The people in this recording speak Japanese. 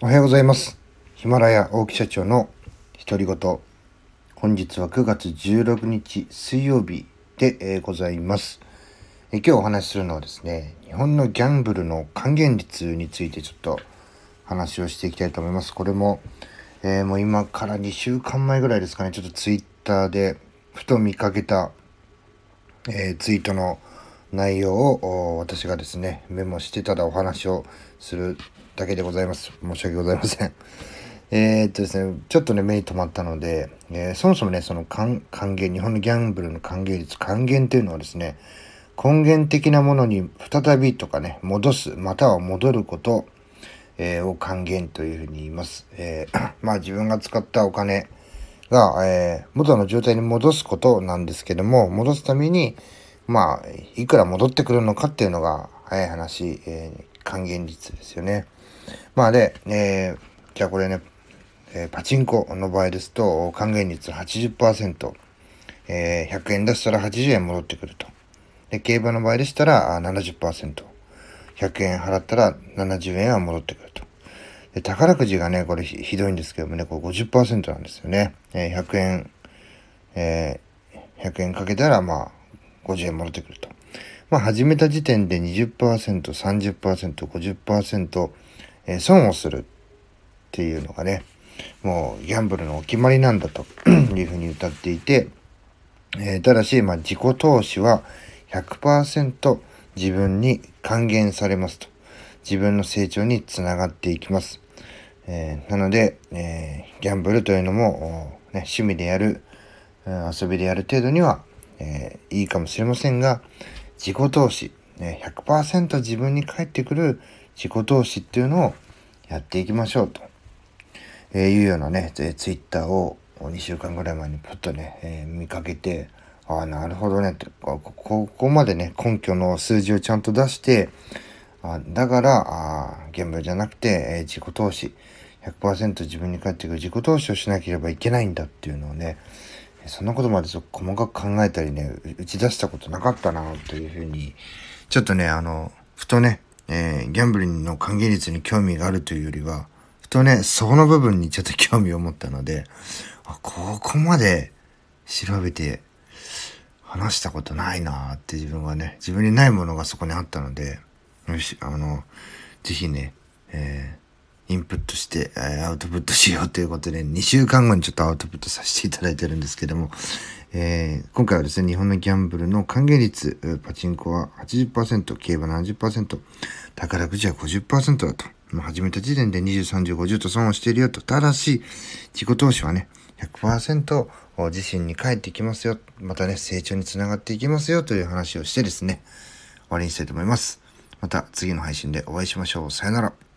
おはようございます。ヒマラヤ大木社長の独り言。本日は9月16日水曜日で、ございます、え今日お話しするのはですね、日本のギャンブルの還元率についてちょっと話をしていきたいと思います。これも、えーもう今から2週間前ぐらいですかね、ちょっとツイッターでふと見かけた、えーツイートの内容を私がですねメモしてただお話をするだけでございます。申し訳ございません。えーっとですねちょっとね目に留まったので、えーそもそもねその還還元日本のギャンブルの還元率還元というのはですね根源的なものに再びとかね戻すまたは戻ること、えーを還元というふうに言います、えー まあ自分が使ったお金が、えー元の状態に戻すことなんですけども、戻すために、まあ、いくら戻ってくるのかっていうのが、早い話、えー還元率ですよね。まあで、えーじゃあこれね、えーパチンコの場合ですと、還元率80%、えー100円出したら80円戻ってくると。で、競馬の場合でしたら70%、100円払ったら70円は戻ってくると。で宝くじがね、これひひどいんですけどもね、これ50%なんですよね。えー100円、えー100円かけたら、まあ、50円戻ってくると。まあ、始めた時点で20%、30%、50%、えー損をするっていうのがね、もうギャンブルのお決まりなんだと いうふうに歌っていて、えーただし、まあ、自己投資は100%自分に還元されますと。自分の成長につながっていきます。えーなので、えーギャンブルというのも、ね、趣味でやる、遊びでやる程度には、えーいいかもしれませんが、自己投資、ね、100%自分に返ってくる自己投資っていうのをやっていきましょうと、えーいうようなね、ツイッターを2週間ぐらい前にポッとね、えー見かけて、ああ、なるほどねって、こここまでね、根拠の数字をちゃんと出して、あだから、あーギャンブルじゃなくて、えー自己投資、100%自分に返ってくる自己投資をしなければいけないんだっていうのをね、そんなことまでそう細かく考えたりね、打ち出したことなかったな、というふうに、ちょっとね、あの、ふとね、えーギャンブルの還元率に興味があるというよりは、ふとね、そこの部分にちょっと興味を持ったので、あここまで調べて話したことないなって自分はね、自分にないものがそこにあったので、よし、あの、ぜひね、えーインプットして、えアウトプットしようということで、2週間後にちょっとアウトプットさせていただいてるんですけども、えー今回はですね、日本のギャンブルの還元率、パチンコは80%、競馬70%、宝くじは50%だと。もう始めた時点で20、30、50と損をしているよと。ただし、自己投資はね、100%自身に返ってきますよ。またね、成長につながっていきますよという話をしてですね、終わりにしたいと思います。また次の配信でお会いしましょう。さよなら。